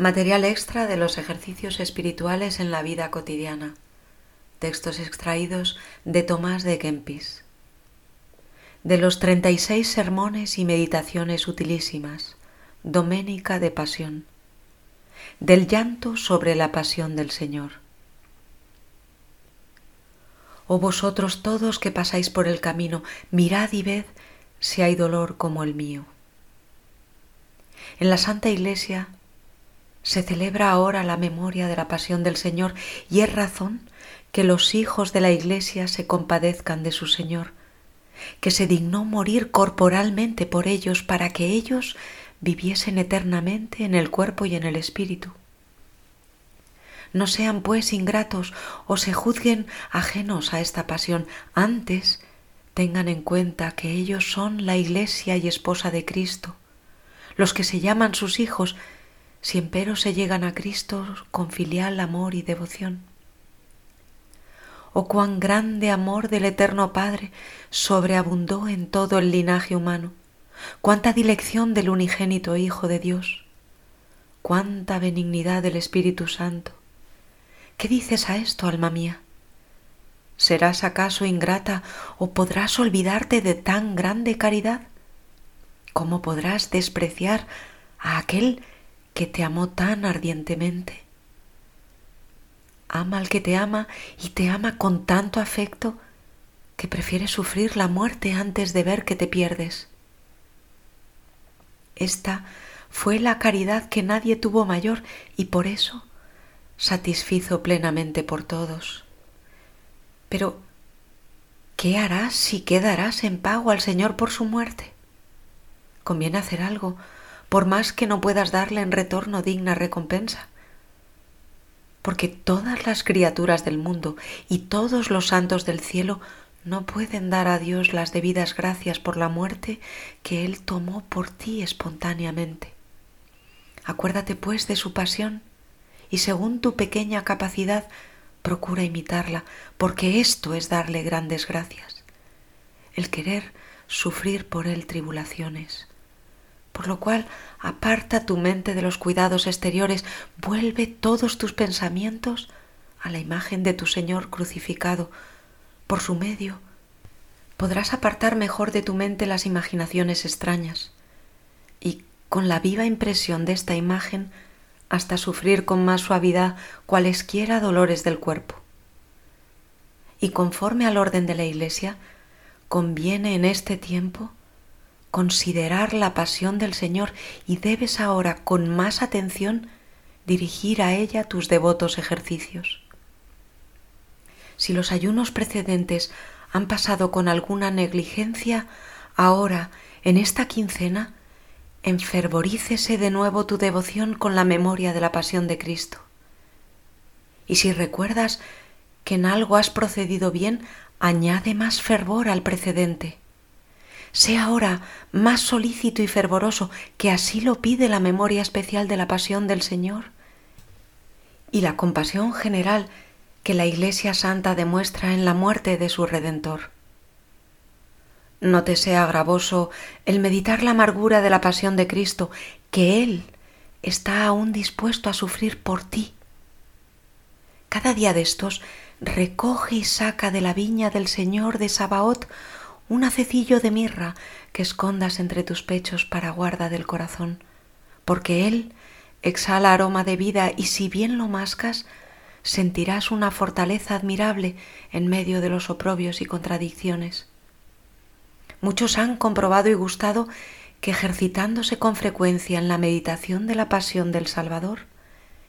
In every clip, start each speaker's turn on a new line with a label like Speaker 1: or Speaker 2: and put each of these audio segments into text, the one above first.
Speaker 1: Material extra de los ejercicios espirituales en la vida cotidiana. Textos extraídos de Tomás de Kempis. De los 36 sermones y meditaciones utilísimas. Doménica de Pasión. Del llanto sobre la pasión del Señor. Oh vosotros todos que pasáis por el camino, mirad y ved si hay dolor como el mío. En la Santa Iglesia se celebra ahora la memoria de la pasión del Señor y es razón que los hijos de la Iglesia se compadezcan de su Señor, que se dignó morir corporalmente por ellos para que ellos viviesen eternamente en el cuerpo y en el espíritu. No sean pues ingratos o se juzguen ajenos a esta pasión, antes tengan en cuenta que ellos son la Iglesia y esposa de Cristo, los que se llaman sus hijos, si empero se llegan a Cristo con filial amor y devoción. Oh cuán grande amor del Eterno Padre sobreabundó en todo el linaje humano, cuánta dilección del unigénito Hijo de Dios, cuánta benignidad del Espíritu Santo. ¿Qué dices a esto, alma mía? ¿Serás acaso ingrata o podrás olvidarte de tan grande caridad? ¿Cómo podrás despreciar a aquel que te amó tan ardientemente. Ama al que te ama y te ama con tanto afecto que prefieres sufrir la muerte antes de ver que te pierdes. Esta fue la caridad que nadie tuvo mayor y por eso satisfizo plenamente por todos. Pero, ¿qué harás si quedarás en pago al Señor por su muerte? Conviene hacer algo por más que no puedas darle en retorno digna recompensa. Porque todas las criaturas del mundo y todos los santos del cielo no pueden dar a Dios las debidas gracias por la muerte que Él tomó por ti espontáneamente. Acuérdate pues de su pasión y según tu pequeña capacidad procura imitarla, porque esto es darle grandes gracias, el querer sufrir por Él tribulaciones por lo cual aparta tu mente de los cuidados exteriores, vuelve todos tus pensamientos a la imagen de tu Señor crucificado. Por su medio podrás apartar mejor de tu mente las imaginaciones extrañas y con la viva impresión de esta imagen hasta sufrir con más suavidad cualesquiera dolores del cuerpo. Y conforme al orden de la Iglesia, conviene en este tiempo considerar la pasión del Señor y debes ahora con más atención dirigir a ella tus devotos ejercicios. Si los ayunos precedentes han pasado con alguna negligencia, ahora, en esta quincena, enfervorícese de nuevo tu devoción con la memoria de la pasión de Cristo. Y si recuerdas que en algo has procedido bien, añade más fervor al precedente sea ahora más solícito y fervoroso, que así lo pide la memoria especial de la pasión del Señor y la compasión general que la Iglesia Santa demuestra en la muerte de su Redentor. No te sea gravoso el meditar la amargura de la pasión de Cristo, que Él está aún dispuesto a sufrir por ti. Cada día de estos recoge y saca de la viña del Señor de Sabaoth un hacecillo de mirra que escondas entre tus pechos para guarda del corazón, porque él exhala aroma de vida y si bien lo mascas, sentirás una fortaleza admirable en medio de los oprobios y contradicciones. Muchos han comprobado y gustado que ejercitándose con frecuencia en la meditación de la pasión del Salvador,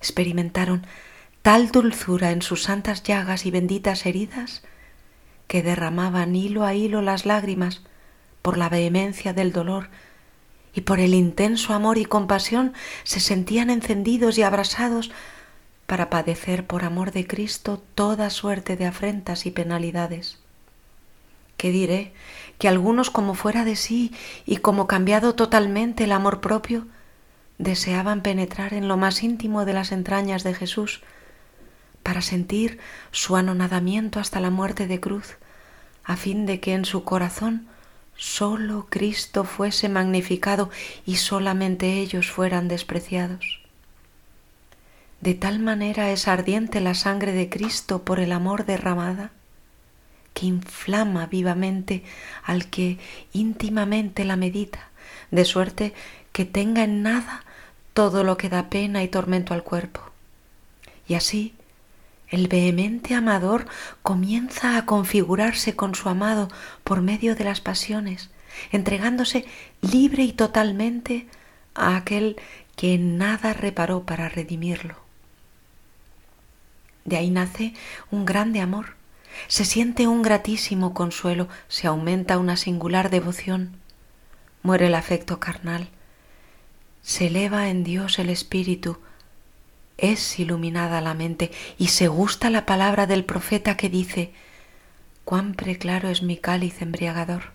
Speaker 1: experimentaron tal dulzura en sus santas llagas y benditas heridas que derramaban hilo a hilo las lágrimas por la vehemencia del dolor y por el intenso amor y compasión se sentían encendidos y abrasados para padecer por amor de Cristo toda suerte de afrentas y penalidades. ¿Qué diré? Que algunos como fuera de sí y como cambiado totalmente el amor propio, deseaban penetrar en lo más íntimo de las entrañas de Jesús, para sentir su anonadamiento hasta la muerte de cruz, a fin de que en su corazón sólo Cristo fuese magnificado y solamente ellos fueran despreciados. de tal manera es ardiente la sangre de Cristo por el amor derramada, que inflama vivamente al que íntimamente la medita, de suerte que tenga en nada todo lo que da pena y tormento al cuerpo. Y así el vehemente amador comienza a configurarse con su amado por medio de las pasiones, entregándose libre y totalmente a aquel que en nada reparó para redimirlo. De ahí nace un grande amor, se siente un gratísimo consuelo, se aumenta una singular devoción, muere el afecto carnal, se eleva en Dios el espíritu, es iluminada la mente y se gusta la palabra del profeta que dice, cuán preclaro es mi cáliz embriagador.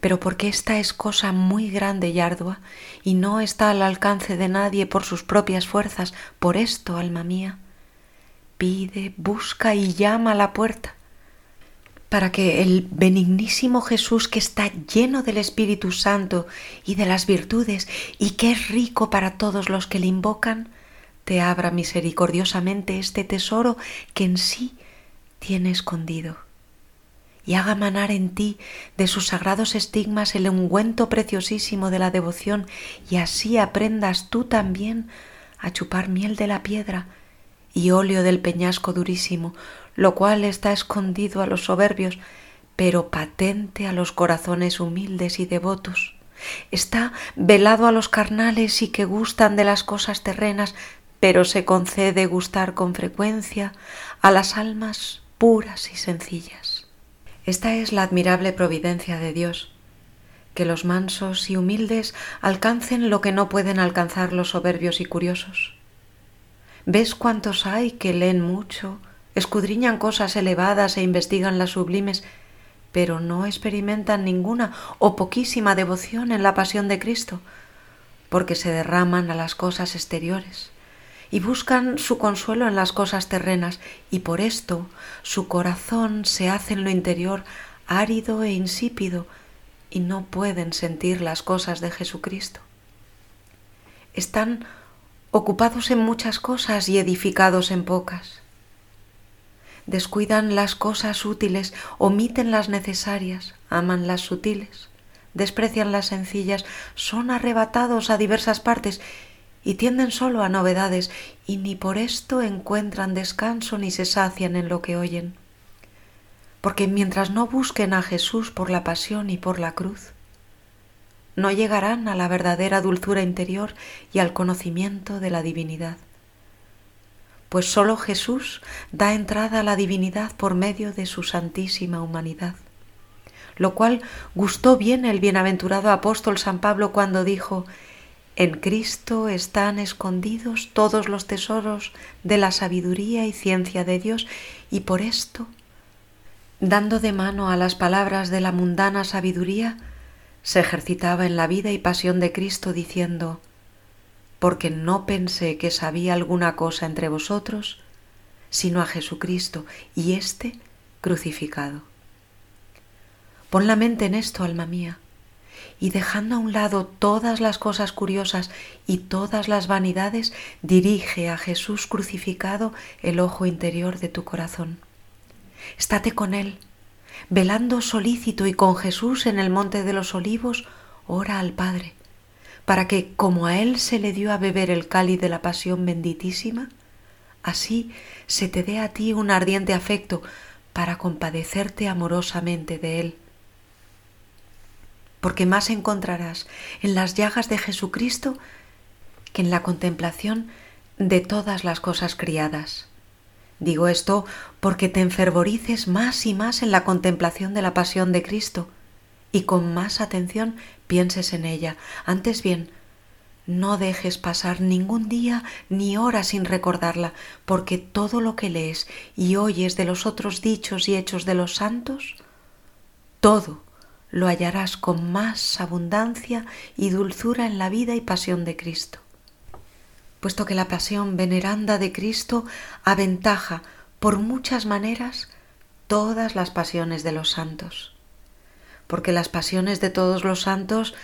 Speaker 1: Pero porque esta es cosa muy grande y ardua y no está al alcance de nadie por sus propias fuerzas, por esto, alma mía, pide, busca y llama a la puerta para que el benignísimo Jesús que está lleno del Espíritu Santo y de las virtudes y que es rico para todos los que le invocan, te abra misericordiosamente este tesoro que en sí tiene escondido. Y haga manar en ti de sus sagrados estigmas el ungüento preciosísimo de la devoción y así aprendas tú también a chupar miel de la piedra y óleo del peñasco durísimo, lo cual está escondido a los soberbios, pero patente a los corazones humildes y devotos. Está velado a los carnales y que gustan de las cosas terrenas, pero se concede gustar con frecuencia a las almas puras y sencillas. Esta es la admirable providencia de Dios, que los mansos y humildes alcancen lo que no pueden alcanzar los soberbios y curiosos. ¿Ves cuántos hay que leen mucho, escudriñan cosas elevadas e investigan las sublimes, pero no experimentan ninguna o poquísima devoción en la pasión de Cristo, porque se derraman a las cosas exteriores y buscan su consuelo en las cosas terrenas, y por esto su corazón se hace en lo interior árido e insípido, y no pueden sentir las cosas de Jesucristo. Están ocupados en muchas cosas y edificados en pocas descuidan las cosas útiles, omiten las necesarias, aman las sutiles, desprecian las sencillas, son arrebatados a diversas partes y tienden solo a novedades, y ni por esto encuentran descanso ni se sacian en lo que oyen. Porque mientras no busquen a Jesús por la pasión y por la cruz, no llegarán a la verdadera dulzura interior y al conocimiento de la divinidad pues sólo Jesús da entrada a la divinidad por medio de su santísima humanidad. Lo cual gustó bien el bienaventurado apóstol San Pablo cuando dijo, en Cristo están escondidos todos los tesoros de la sabiduría y ciencia de Dios, y por esto, dando de mano a las palabras de la mundana sabiduría, se ejercitaba en la vida y pasión de Cristo diciendo, porque no pensé que sabía alguna cosa entre vosotros, sino a Jesucristo y éste crucificado. Pon la mente en esto, alma mía, y dejando a un lado todas las cosas curiosas y todas las vanidades, dirige a Jesús crucificado el ojo interior de tu corazón. Estate con Él, velando solícito y con Jesús en el monte de los olivos, ora al Padre para que, como a Él se le dio a beber el cáliz de la pasión benditísima, así se te dé a ti un ardiente afecto para compadecerte amorosamente de Él. Porque más encontrarás en las llagas de Jesucristo que en la contemplación de todas las cosas criadas. Digo esto porque te enfervorices más y más en la contemplación de la pasión de Cristo, y con más atención pienses en ella. Antes bien, no dejes pasar ningún día ni hora sin recordarla, porque todo lo que lees y oyes de los otros dichos y hechos de los santos, todo lo hallarás con más abundancia y dulzura en la vida y pasión de Cristo. Puesto que la pasión veneranda de Cristo aventaja por muchas maneras todas las pasiones de los santos porque las pasiones de todos los santos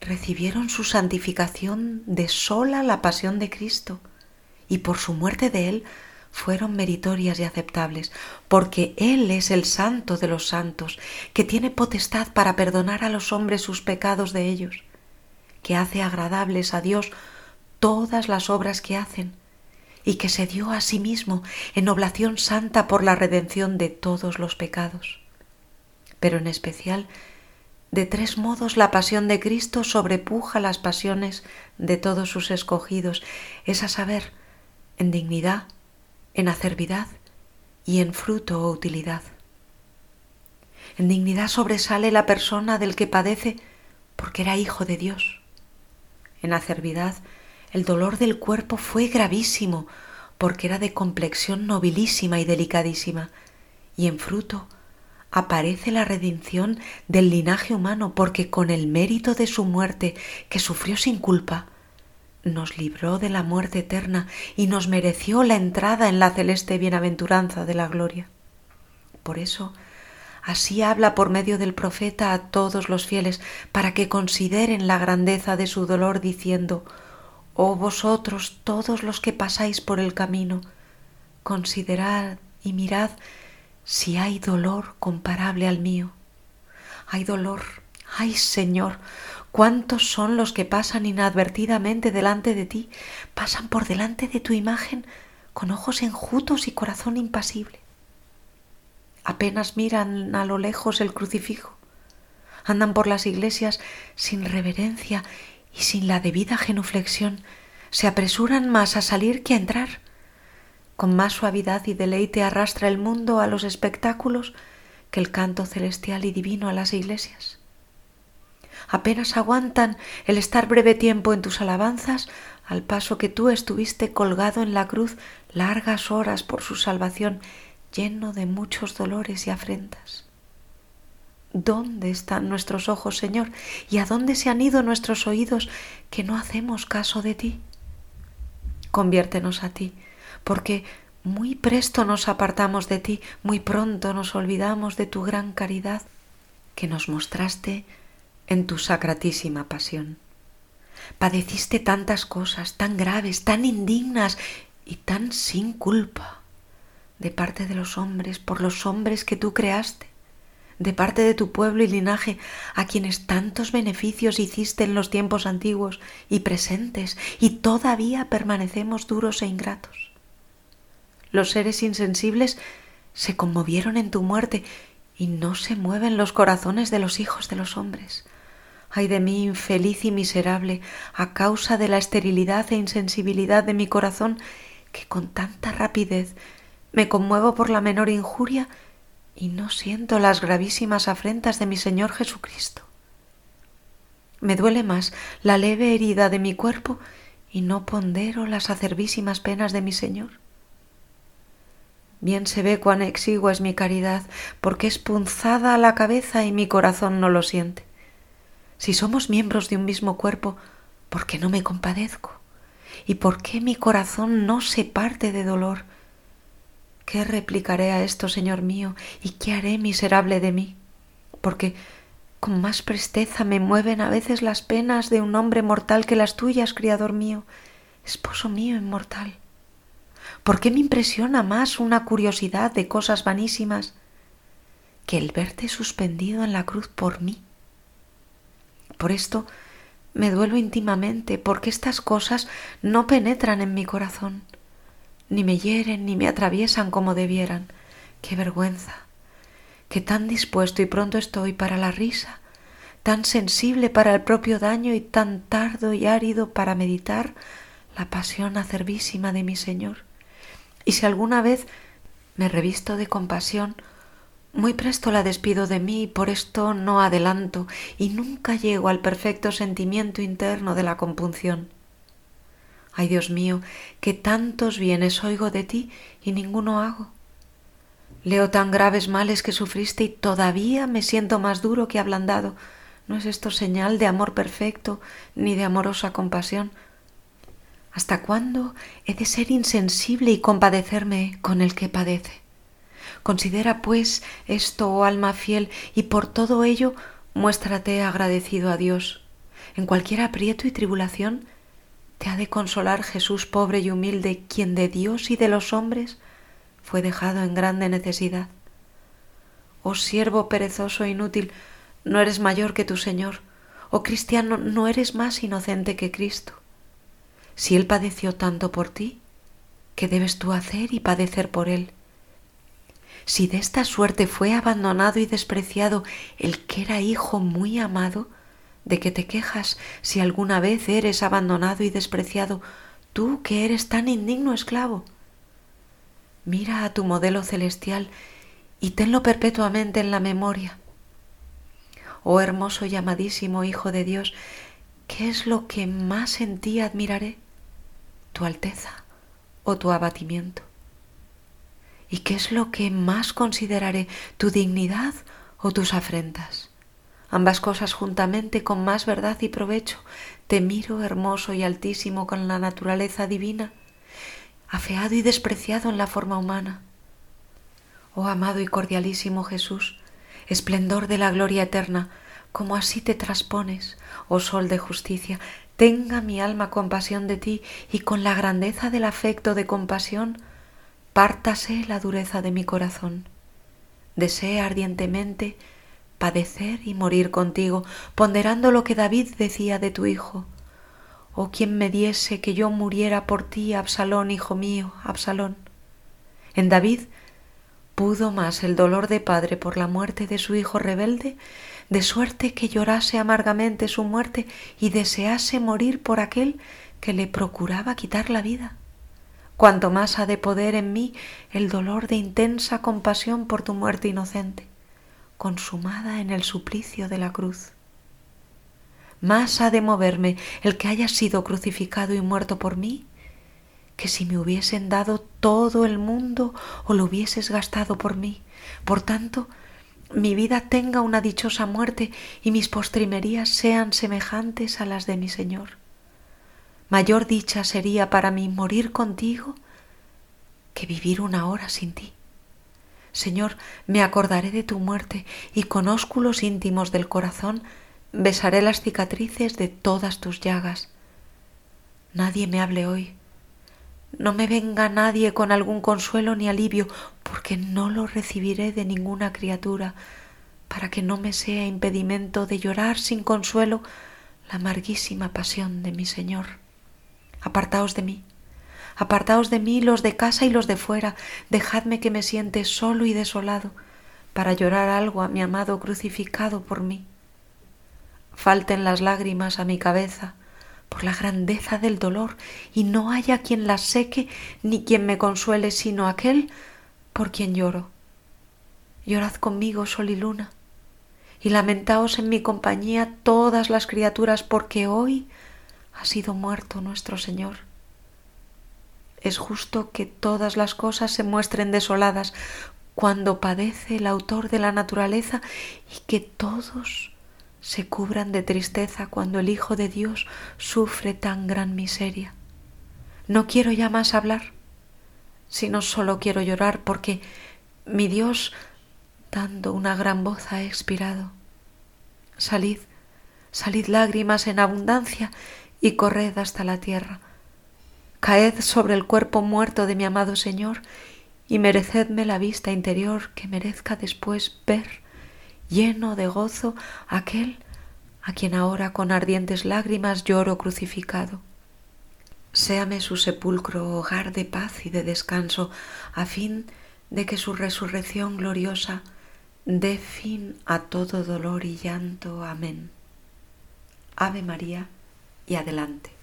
Speaker 1: recibieron su santificación de sola la pasión de Cristo, y por su muerte de Él fueron meritorias y aceptables, porque Él es el santo de los santos, que tiene potestad para perdonar a los hombres sus pecados de ellos, que hace agradables a Dios todas las obras que hacen, y que se dio a sí mismo en oblación santa por la redención de todos los pecados. Pero en especial, de tres modos la pasión de Cristo sobrepuja las pasiones de todos sus escogidos, es a saber, en dignidad, en acervidad y en fruto o utilidad. En dignidad sobresale la persona del que padece porque era hijo de Dios. En acervidad el dolor del cuerpo fue gravísimo porque era de complexión nobilísima y delicadísima. Y en fruto aparece la redención del linaje humano porque con el mérito de su muerte que sufrió sin culpa, nos libró de la muerte eterna y nos mereció la entrada en la celeste bienaventuranza de la gloria. Por eso, así habla por medio del profeta a todos los fieles, para que consideren la grandeza de su dolor, diciendo, Oh vosotros todos los que pasáis por el camino, considerad y mirad si hay dolor comparable al mío. Hay dolor, ay Señor, ¿Cuántos son los que pasan inadvertidamente delante de ti, pasan por delante de tu imagen con ojos enjutos y corazón impasible? Apenas miran a lo lejos el crucifijo, andan por las iglesias sin reverencia y sin la debida genuflexión, se apresuran más a salir que a entrar. Con más suavidad y deleite arrastra el mundo a los espectáculos que el canto celestial y divino a las iglesias apenas aguantan el estar breve tiempo en tus alabanzas, al paso que tú estuviste colgado en la cruz largas horas por su salvación, lleno de muchos dolores y afrentas. ¿Dónde están nuestros ojos, Señor? ¿Y a dónde se han ido nuestros oídos que no hacemos caso de ti? Conviértenos a ti, porque muy presto nos apartamos de ti, muy pronto nos olvidamos de tu gran caridad que nos mostraste en tu sacratísima pasión. Padeciste tantas cosas tan graves, tan indignas y tan sin culpa de parte de los hombres, por los hombres que tú creaste, de parte de tu pueblo y linaje, a quienes tantos beneficios hiciste en los tiempos antiguos y presentes, y todavía permanecemos duros e ingratos. Los seres insensibles se conmovieron en tu muerte y no se mueven los corazones de los hijos de los hombres. Ay de mí, infeliz y miserable, a causa de la esterilidad e insensibilidad de mi corazón, que con tanta rapidez me conmuevo por la menor injuria y no siento las gravísimas afrentas de mi Señor Jesucristo. Me duele más la leve herida de mi cuerpo y no pondero las acervísimas penas de mi Señor. Bien se ve cuán exigua es mi caridad, porque es punzada la cabeza y mi corazón no lo siente. Si somos miembros de un mismo cuerpo, ¿por qué no me compadezco? ¿Y por qué mi corazón no se parte de dolor? ¿Qué replicaré a esto, Señor mío? ¿Y qué haré miserable de mí? Porque con más presteza me mueven a veces las penas de un hombre mortal que las tuyas, Criador mío, esposo mío inmortal. ¿Por qué me impresiona más una curiosidad de cosas vanísimas que el verte suspendido en la cruz por mí? Por esto me duelo íntimamente, porque estas cosas no penetran en mi corazón, ni me hieren ni me atraviesan como debieran. ¡Qué vergüenza! Que tan dispuesto y pronto estoy para la risa, tan sensible para el propio daño y tan tardo y árido para meditar la pasión acervísima de mi Señor. Y si alguna vez me revisto de compasión, muy presto la despido de mí y por esto no adelanto y nunca llego al perfecto sentimiento interno de la compunción. Ay Dios mío, que tantos bienes oigo de ti y ninguno hago. Leo tan graves males que sufriste y todavía me siento más duro que ablandado. ¿No es esto señal de amor perfecto ni de amorosa compasión? ¿Hasta cuándo he de ser insensible y compadecerme con el que padece? Considera, pues, esto, oh alma fiel, y por todo ello muéstrate agradecido a Dios. En cualquier aprieto y tribulación, te ha de consolar Jesús pobre y humilde, quien de Dios y de los hombres fue dejado en grande necesidad. Oh siervo perezoso e inútil, no eres mayor que tu Señor. Oh cristiano, no eres más inocente que Cristo. Si Él padeció tanto por ti, ¿qué debes tú hacer y padecer por Él? Si de esta suerte fue abandonado y despreciado el que era hijo muy amado, ¿de qué te quejas si alguna vez eres abandonado y despreciado, tú que eres tan indigno esclavo? Mira a tu modelo celestial y tenlo perpetuamente en la memoria. Oh hermoso y amadísimo Hijo de Dios, ¿qué es lo que más en ti admiraré? ¿Tu alteza o tu abatimiento? ¿Y qué es lo que más consideraré, tu dignidad o tus afrentas? Ambas cosas juntamente con más verdad y provecho. Te miro hermoso y altísimo con la naturaleza divina afeado y despreciado en la forma humana. Oh amado y cordialísimo Jesús, esplendor de la gloria eterna, como así te traspones, oh sol de justicia, tenga mi alma compasión de ti y con la grandeza del afecto de compasión, pártase la dureza de mi corazón. Desea ardientemente padecer y morir contigo, ponderando lo que David decía de tu Hijo. Oh, quien me diese que yo muriera por ti, Absalón, hijo mío, Absalón. En David pudo más el dolor de padre por la muerte de su hijo rebelde, de suerte que llorase amargamente su muerte y desease morir por aquel que le procuraba quitar la vida. Cuanto más ha de poder en mí el dolor de intensa compasión por tu muerte inocente, consumada en el suplicio de la cruz más ha de moverme el que haya sido crucificado y muerto por mí que si me hubiesen dado todo el mundo o lo hubieses gastado por mí. Por tanto, mi vida tenga una dichosa muerte y mis postrimerías sean semejantes a las de mi Señor. Mayor dicha sería para mí morir contigo que vivir una hora sin ti. Señor, me acordaré de tu muerte y con ósculos íntimos del corazón besaré las cicatrices de todas tus llagas. Nadie me hable hoy. No me venga nadie con algún consuelo ni alivio, porque no lo recibiré de ninguna criatura, para que no me sea impedimento de llorar sin consuelo la amarguísima pasión de mi Señor. Apartaos de mí, apartaos de mí los de casa y los de fuera, dejadme que me siente solo y desolado, para llorar algo a mi amado crucificado por mí falten las lágrimas a mi cabeza por la grandeza del dolor y no haya quien las seque ni quien me consuele sino aquel por quien lloro. Llorad conmigo, sol y luna, y lamentaos en mi compañía todas las criaturas porque hoy ha sido muerto nuestro Señor. Es justo que todas las cosas se muestren desoladas cuando padece el autor de la naturaleza y que todos se cubran de tristeza cuando el Hijo de Dios sufre tan gran miseria. No quiero ya más hablar, sino solo quiero llorar porque mi Dios, dando una gran voz, ha expirado. Salid, salid lágrimas en abundancia y corred hasta la tierra. Caed sobre el cuerpo muerto de mi amado Señor y merecedme la vista interior que merezca después ver lleno de gozo aquel a quien ahora con ardientes lágrimas lloro crucificado. Séame su sepulcro hogar de paz y de descanso, a fin de que su resurrección gloriosa dé fin a todo dolor y llanto. Amén. Ave María y adelante.